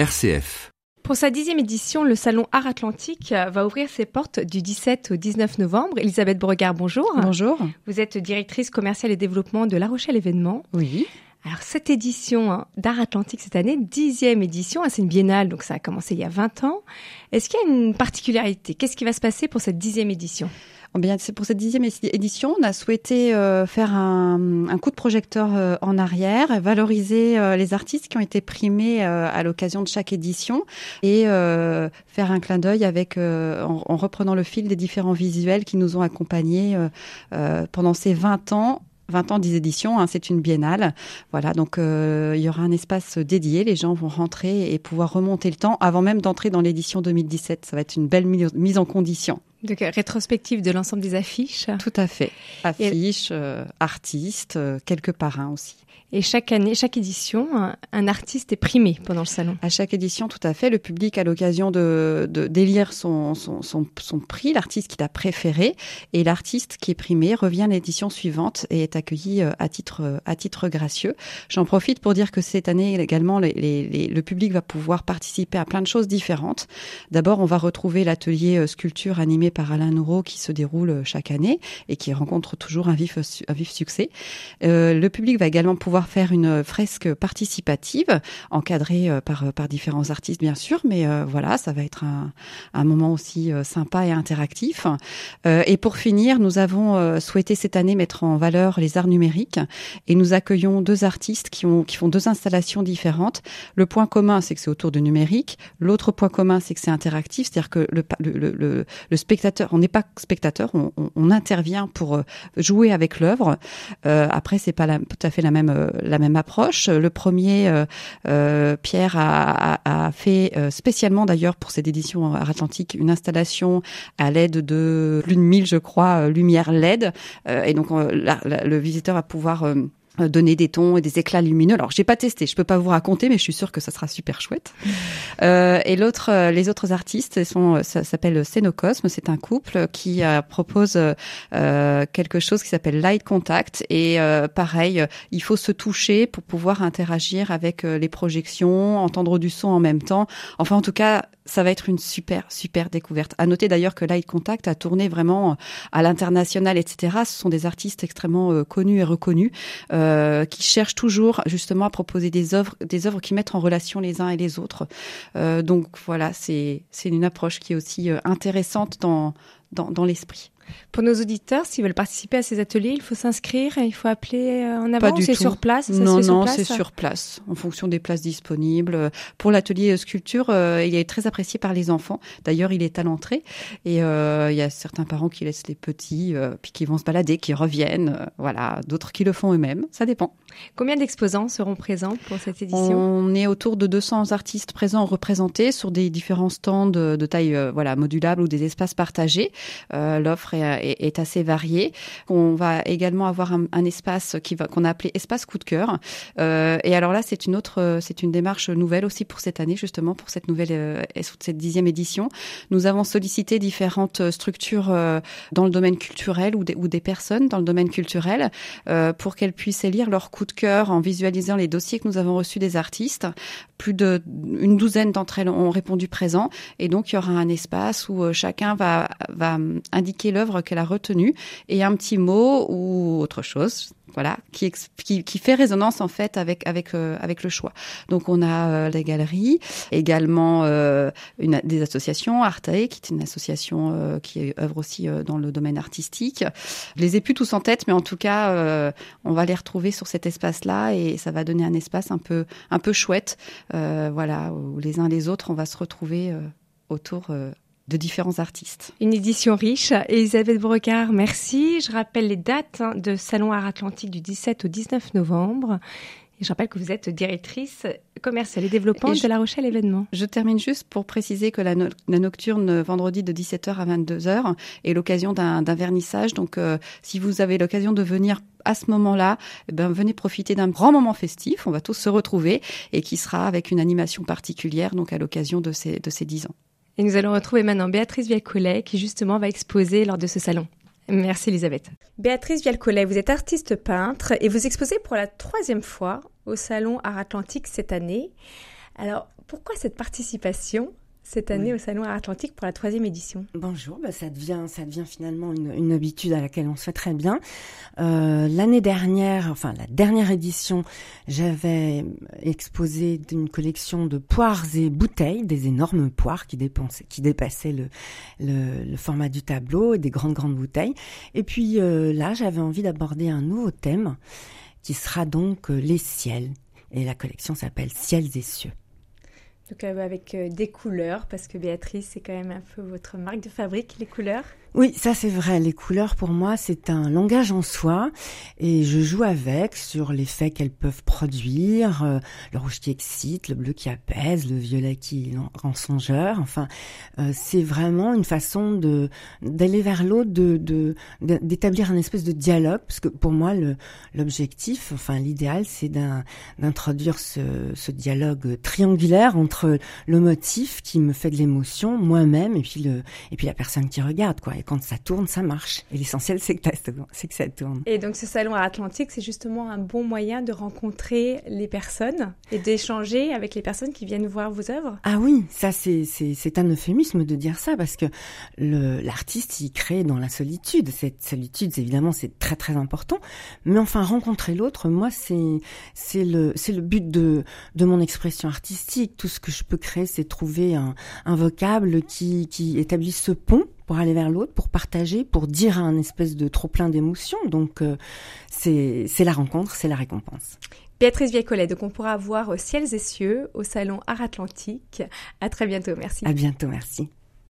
RCF. Pour sa dixième édition, le Salon Art Atlantique va ouvrir ses portes du 17 au 19 novembre. Elisabeth Bregard, bonjour. Bonjour. Vous êtes directrice commerciale et développement de La Rochelle Événements. Oui. Alors cette édition hein, d'Art Atlantique cette année, dixième édition, hein, c'est une biennale, donc ça a commencé il y a 20 ans. Est-ce qu'il y a une particularité? Qu'est-ce qui va se passer pour cette dixième édition? Bien, c'est pour cette dixième édition, on a souhaité euh, faire un, coup de projecteur euh, en arrière, valoriser euh, les artistes qui ont été primés à l'occasion de chaque édition et faire un clin d'œil avec en, en, reprenant le fil des différents visuels qui nous ont accompagnés pendant ces 20 ans 20 ans, 10 éditions, hein, c'est une biennale. Voilà, donc il y aura un espace dédié, les gens vont rentrer et pouvoir remonter le temps avant même d'entrer dans l'édition 2017. Ça va être une belle mise en condition. Donc rétrospective de l'ensemble des affiches. Tout à fait. Affiches, euh, artistes, euh, quelques parrains aussi. Et chaque année, chaque édition, un, un, artiste est primé pendant le salon. À chaque édition, tout à fait. Le public a l'occasion de, de d'élire son, son, son, son, prix, l'artiste qu'il a préféré, et l'artiste qui est primé revient l'édition suivante et est accueilli euh, à titre, à titre gracieux. J'en profite pour dire que cette année également, les, les, les, le public va pouvoir participer à plein de choses différentes. D'abord, on va retrouver l'atelier euh, sculpture animé par Alain Noureau qui se déroule chaque année et qui rencontre toujours un vif, un vif succès. Euh, le public va également pouvoir faire une fresque participative, encadrée euh, par, par différents artistes bien sûr, mais euh, voilà, ça va être un, un moment aussi sympa et interactif. Et pour finir, nous avons souhaité cette année mettre en valeur les arts numériques et nous accueillons deux artistes qui, ont, qui font deux installations différentes. Le point commun, c'est que c'est autour du numérique. L'autre point commun, c'est que c'est interactif, c'est-à-dire que le, le, le, le, on n'est pas spectateur, on, intervient pour jouer avec l'œuvre. après, c'est pas la, tout à fait la même la même approche. Le premier, euh, euh, Pierre a, fait euh, spécialement d'ailleurs pour cette édition Atlantique une installation à l'aide de de 1000, je crois, lumières LED. et donc le visiteur va pouvoir donner des tons et des éclats lumineux. Alors j'ai pas testé, je peux pas vous raconter, mais je suis sûre que ça sera super chouette. Euh, et l'autre, euh, les autres artistes sont, ça s'appelle Scénocosme, c'est un couple qui euh, propose euh, quelque chose qui s'appelle Light Contact et euh, pareil, il faut se toucher pour pouvoir interagir avec les projections, entendre du son en même temps. Enfin en tout cas, ça va être une super super découverte. À noter d'ailleurs que Light Contact a tourné vraiment à l'international, etc. Ce sont des artistes extrêmement connus et reconnus. Euh, qui cherchent toujours justement à proposer des œuvres, des œuvres qui mettent en relation les uns et les autres. Euh, donc voilà, c'est c'est une approche qui est aussi euh, intéressante dans dans, dans l'esprit. Pour nos auditeurs, s'ils veulent participer à ces ateliers, il faut s'inscrire, il faut appeler en avant. C'est sur place. Ça non, non, c'est sur place, en fonction des places disponibles. Pour l'atelier sculpture, euh, il est très apprécié par les enfants. D'ailleurs, il est à l'entrée et euh, il y a certains parents qui laissent les petits, euh, puis qui vont se balader, qui reviennent. voilà, d'autres qui le font eux-mêmes. Ça dépend. Combien d'exposants seront présents pour cette édition On est autour de 200 artistes présents représentés sur des différents stands de, taille voilà modulable ou des espaces partagés. L'offre est assez varié. On va également avoir un, espace qui va qu'on a appelé espace coup de cœur. Euh, et alors là, c'est une autre, c'est une démarche nouvelle aussi pour cette année, justement pour cette nouvelle, euh, cette dixième édition. Nous avons sollicité différentes structures euh, dans le domaine culturel ou des, ou des personnes dans le domaine culturel euh, pour qu'elles puissent élire leur de cœur en visualisant les dossiers que nous avons reçus des artistes. Plus de douzaine d'entre elles ont répondu présent. Et donc il y aura un espace où euh, chacun va va indiquer l'œuvre qu'elle a retenue. Et un petit mot ou autre chose voilà, qui, qui, qui, fait résonance en fait avec avec euh, avec le choix. Donc on a euh, les galeries, également euh, une, des associations, Artae, qui est une association euh, qui œuvre aussi euh, dans le domaine artistique. Je les ai plus tous en tête, mais en tout cas, euh, on va les retrouver sur cet espace-là et ça va donner un espace un peu un peu chouette, voilà, où les uns les autres, on va se retrouver autour de différents artistes. Une édition riche. Elisabeth Brocard, merci. Je rappelle les dates hein, de Salon Art Atlantique du 17 au 19 novembre. Et je rappelle que vous êtes directrice commerciale et développement et de La Rochelle Événements. Je termine juste pour préciser que la, no la nocturne vendredi de 17h à 22h est l'occasion d'un vernissage. Donc, euh, si vous avez l'occasion de venir à ce moment-là, eh ben, venez profiter d'un grand moment festif. On va tous se retrouver et qui sera avec une animation particulière, donc à l'occasion de ces, de ces 10 ans. Et nous allons retrouver maintenant Béatrice Vialcolet qui justement va exposer lors de ce salon. Merci Elisabeth. Béatrice Vialcolet, vous êtes artiste peintre et vous exposez pour la troisième fois au salon Art Atlantique cette année. Alors, pourquoi cette participation cette année au Salon Atlantique pour la troisième édition. Bonjour, bah ça, devient, ça devient finalement une, une, habitude à laquelle on se fait très bien. Euh, L'année dernière, enfin la dernière édition, j'avais exposé une collection de poires et bouteilles, des énormes poires qui, dépassaient le, le, le, format du tableau et des grandes grandes bouteilles. Et puis euh, là, j'avais envie d'aborder un nouveau thème qui sera donc euh, les ciels. Et la collection s'appelle Ciels et cieux. Donc avec euh, des couleurs, parce que Béatrice, c'est quand même un peu votre marque de fabrique, les couleurs. Oui, ça c'est vrai. Les couleurs, pour moi, c'est un langage en soi, et je joue avec sur l'effet qu'elles peuvent produire. Euh, le rouge qui excite, le bleu qui apaise, le violet qui rend songeur. Enfin, euh, c'est vraiment une façon de d'aller vers l'autre, de d'établir un espèce de dialogue, parce que pour moi, l'objectif, enfin l'idéal, c'est d'introduire ce, ce dialogue triangulaire entre le motif qui me fait de l'émotion, moi-même, et puis le et puis la personne qui regarde, quoi. Et quand ça tourne, ça marche. Et l'essentiel, c'est que, ça tourne. Et donc, ce salon à Atlantique, c'est justement un bon moyen de rencontrer les personnes et d'échanger avec les personnes qui viennent voir vos œuvres. Ah oui, ça, c'est, un euphémisme de dire ça parce que l'artiste, il crée dans la solitude. Cette solitude, évidemment, c'est très, très important. Mais enfin, rencontrer l'autre, moi, c'est, le, but de, de mon expression artistique. Tout ce que je peux créer, c'est trouver un, un vocable qui, qui établit ce pont pour aller vers l'autre, pour partager, pour dire un espèce de trop plein d'émotions. Donc euh, c'est la rencontre, c'est la récompense. Béatrice Viecollet, donc on pourra voir Ciels et cieux au salon Art Atlantique. À très bientôt, merci. À bientôt, merci.